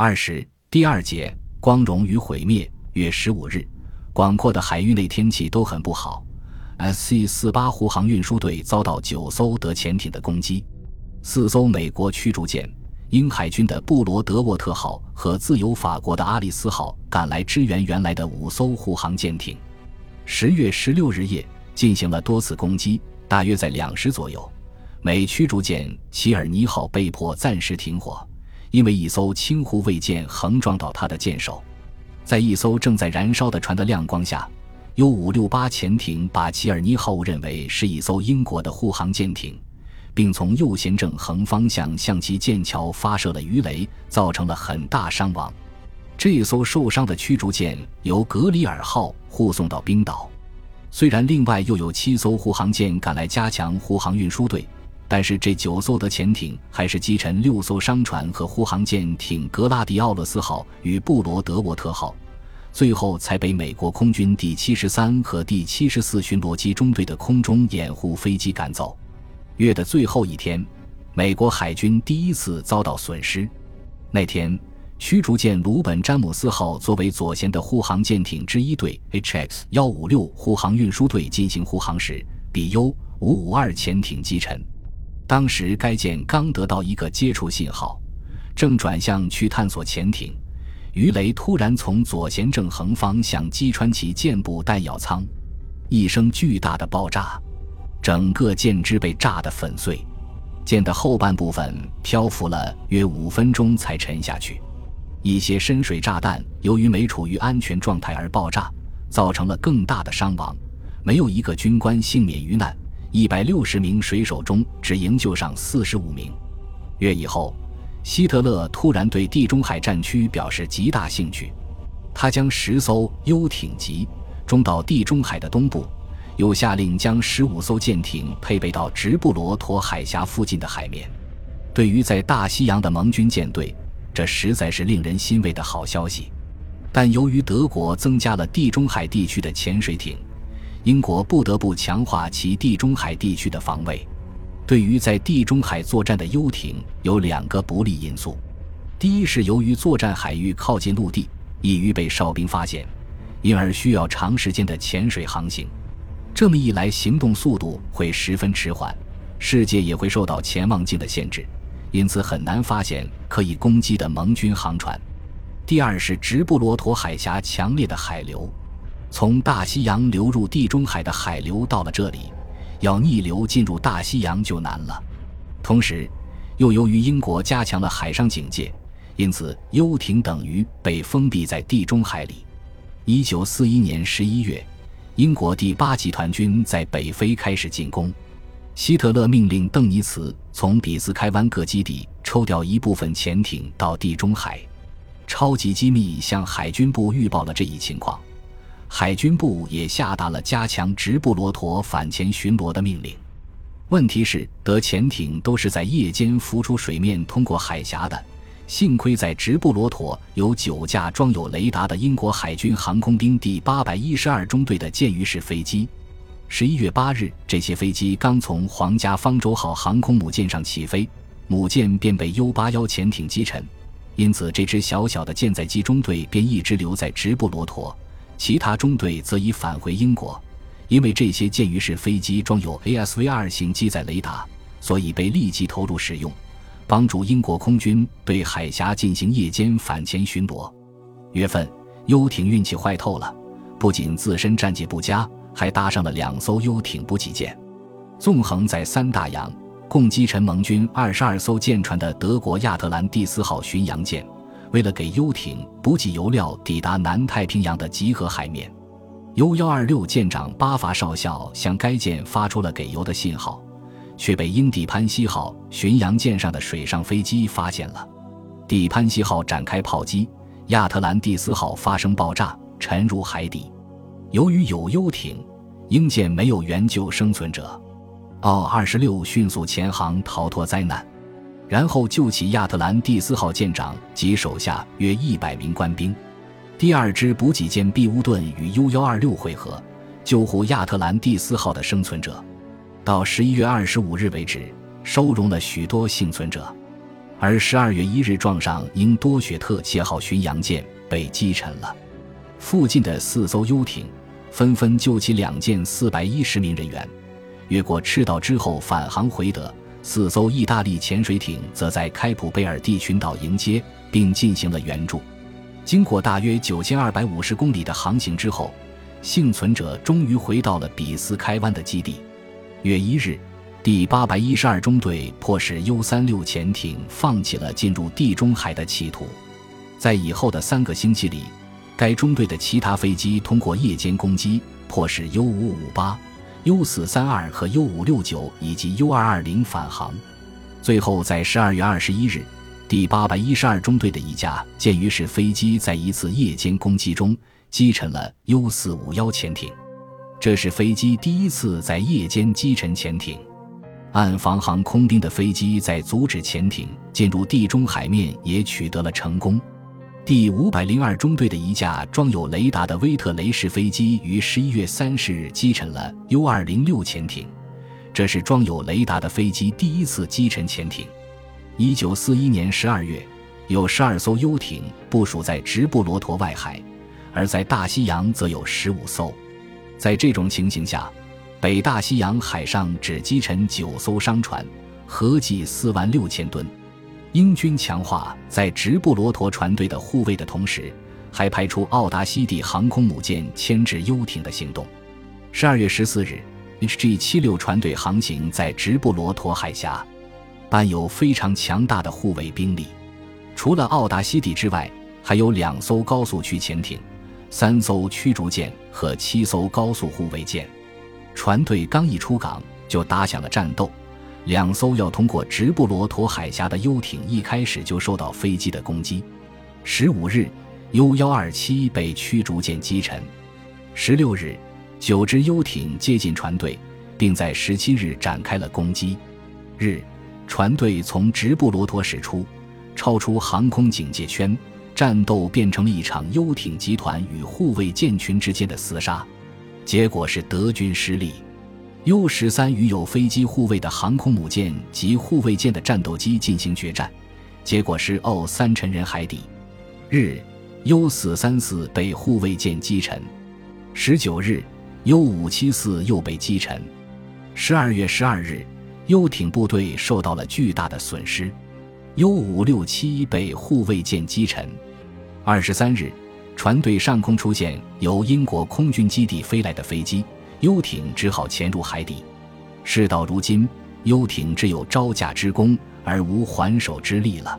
二十第二节光荣与毁灭。月十五日，广阔的海域内天气都很不好。S.C. 四八护航运输队遭到九艘德潜艇的攻击，四艘美国驱逐舰、英海军的布罗德沃特号和自由法国的阿里斯号赶来支援原来的五艘护航舰艇。十月十六日夜进行了多次攻击，大约在两时左右，美驱逐舰齐尔尼号被迫暂时停火。因为一艘轻护卫舰横撞到他的舰首，在一艘正在燃烧的船的亮光下，U-568 潜艇把齐尔尼号误认为是一艘英国的护航舰艇，并从右舷正横方向向其舰桥发射了鱼雷，造成了很大伤亡。这艘受伤的驱逐舰由格里尔号护送到冰岛。虽然另外又有七艘护航舰赶来加强护航运输队。但是这九艘的潜艇还是击沉六艘商船和护航舰艇格拉迪奥勒斯号与布罗德沃特号，最后才被美国空军第七十三和第七十四巡逻机中队的空中掩护飞机赶走。月的最后一天，美国海军第一次遭到损失。那天，驱逐舰鲁本詹姆斯号作为左舷的护航舰艇之一队 HX 幺五六护航运输队进行护航时，比 U 五五二潜艇击沉。当时该舰刚得到一个接触信号，正转向去探索潜艇，鱼雷突然从左舷正横方向击穿其舰部弹药舱，一声巨大的爆炸，整个舰只被炸得粉碎，舰的后半部分漂浮了约五分钟才沉下去。一些深水炸弹由于没处于安全状态而爆炸，造成了更大的伤亡，没有一个军官幸免于难。一百六十名水手中，只营救上四十五名。月以后，希特勒突然对地中海战区表示极大兴趣，他将十艘游艇集中到地中海的东部，又下令将十五艘舰艇配备到直布罗陀海峡附近的海面。对于在大西洋的盟军舰队，这实在是令人欣慰的好消息。但由于德国增加了地中海地区的潜水艇。英国不得不强化其地中海地区的防卫。对于在地中海作战的游艇，有两个不利因素：第一是由于作战海域靠近陆地，易于被哨兵发现，因而需要长时间的潜水航行。这么一来，行动速度会十分迟缓，世界也会受到潜望镜的限制，因此很难发现可以攻击的盟军航船。第二是直布罗陀海峡强烈的海流。从大西洋流入地中海的海流到了这里，要逆流进入大西洋就难了。同时，又由于英国加强了海上警戒，因此游艇等于被封闭在地中海里。一九四一年十一月，英国第八集团军在北非开始进攻。希特勒命令邓尼茨从比斯开湾各基地抽调一部分潜艇到地中海。超级机密向海军部预报了这一情况。海军部也下达了加强直布罗陀反潜巡逻的命令。问题是，德潜艇都是在夜间浮出水面通过海峡的。幸亏在直布罗陀有九架装有雷达的英国海军航空兵第八百一十二中队的舰鱼式飞机。十一月八日，这些飞机刚从皇家方舟号航空母舰上起飞，母舰便被 U 八幺潜艇击沉。因此，这支小小的舰载机中队便一直留在直布罗陀。其他中队则已返回英国，因为这些舰鱼式飞机装有 ASV 二型机载雷达，所以被立即投入使用，帮助英国空军对海峡进行夜间反潜巡逻。月份，游艇运气坏透了，不仅自身战绩不佳，还搭上了两艘游艇补给舰，纵横在三大洋，共击沉盟军二十二艘舰船的德国亚特兰蒂斯号巡洋舰。为了给游艇补给油料，抵达南太平洋的集合海面，U 幺二六舰长巴伐少校向该舰发出了给油的信号，却被英蒂潘西号巡洋舰上的水上飞机发现了。蒂潘西号展开炮击，亚特兰蒂斯号发生爆炸，沉入海底。由于有游艇，英舰没有援救生存者，奥二十六迅速潜航逃脱灾难。然后救起亚特兰蒂斯号舰长及手下约一百名官兵。第二支补给舰庇乌顿与 U 幺二六会合，救护亚特兰蒂斯号的生存者。到十一月二十五日为止，收容了许多幸存者。而十二月一日，撞上英多雪特七号巡洋舰被击沉了。附近的四艘游艇纷纷救起两舰四百一十名人员，越过赤道之后返航回德。四艘意大利潜水艇则在开普贝尔蒂群岛迎接并进行了援助。经过大约九千二百五十公里的航行之后，幸存者终于回到了比斯开湾的基地。月一日。第八百一十二中队迫使 U 三六潜艇放弃了进入地中海的企图。在以后的三个星期里，该中队的其他飞机通过夜间攻击，迫使 U 五五八、U 四三二和 U 五六九以及 U 二二零返航。最后，在十二月二十一日，第八百一十二中队的一架鉴于式飞机在一次夜间攻击中击沉了 U 四五幺潜艇。这是飞机第一次在夜间击沉潜艇。暗防航空兵的飞机在阻止潜艇进入地中海面也取得了成功。第五百零二中队的一架装有雷达的威特雷式飞机于十一月三十日击沉了 U 二零六潜艇，这是装有雷达的飞机第一次击沉潜艇。一九四一年十二月，有十二艘游艇部署在直布罗陀外海，而在大西洋则有十五艘。在这种情形下。北大西洋海上只击沉九艘商船，合计四万六千吨。英军强化在直布罗陀船队的护卫的同时，还派出奥达西蒂航空母舰牵制游艇的行动。十二月十四日，HG 七六船队航行在直布罗陀海峡，伴有非常强大的护卫兵力。除了奥达西蒂之外，还有两艘高速驱潜艇、三艘驱逐舰和七艘高速护卫舰。船队刚一出港，就打响了战斗。两艘要通过直布罗陀海峡的游艇一开始就受到飞机的攻击。十五日，U 幺二七被驱逐舰击沉。十六日，九只游艇接近船队，并在十七日展开了攻击。日，船队从直布罗陀驶出，超出航空警戒圈，战斗变成了一场游艇集团与护卫舰群之间的厮杀。结果是德军失利。U 十三与有飞机护卫的航空母舰及护卫舰的战斗机进行决战，结果是 O 三沉人海底。日，U 四三四被护卫舰击沉。十九日，U 五七四又被击沉。十二月十二日，游艇部队受到了巨大的损失。U 五六七被护卫舰击沉。二十三日。船队上空出现由英国空军基地飞来的飞机，游艇只好潜入海底。事到如今，游艇只有招架之功而无还手之力了。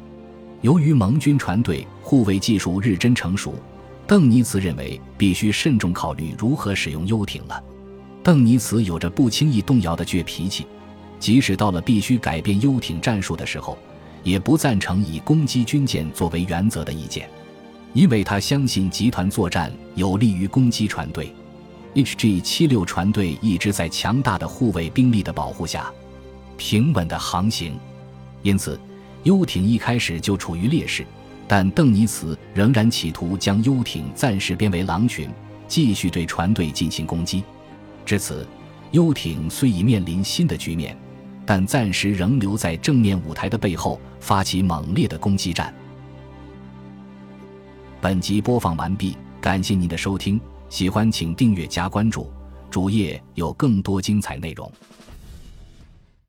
由于盟军船队护卫技术日臻成熟，邓尼茨认为必须慎重考虑如何使用游艇了。邓尼茨有着不轻易动摇的倔脾气，即使到了必须改变游艇战术的时候，也不赞成以攻击军舰作为原则的意见。因为他相信集团作战有利于攻击船队，HG 七六船队一直在强大的护卫兵力的保护下平稳的航行，因此游艇一开始就处于劣势。但邓尼茨仍然企图将游艇暂时编为狼群，继续对船队进行攻击。至此，游艇虽已面临新的局面，但暂时仍留在正面舞台的背后，发起猛烈的攻击战。本集播放完毕，感谢您的收听，喜欢请订阅加关注，主页有更多精彩内容。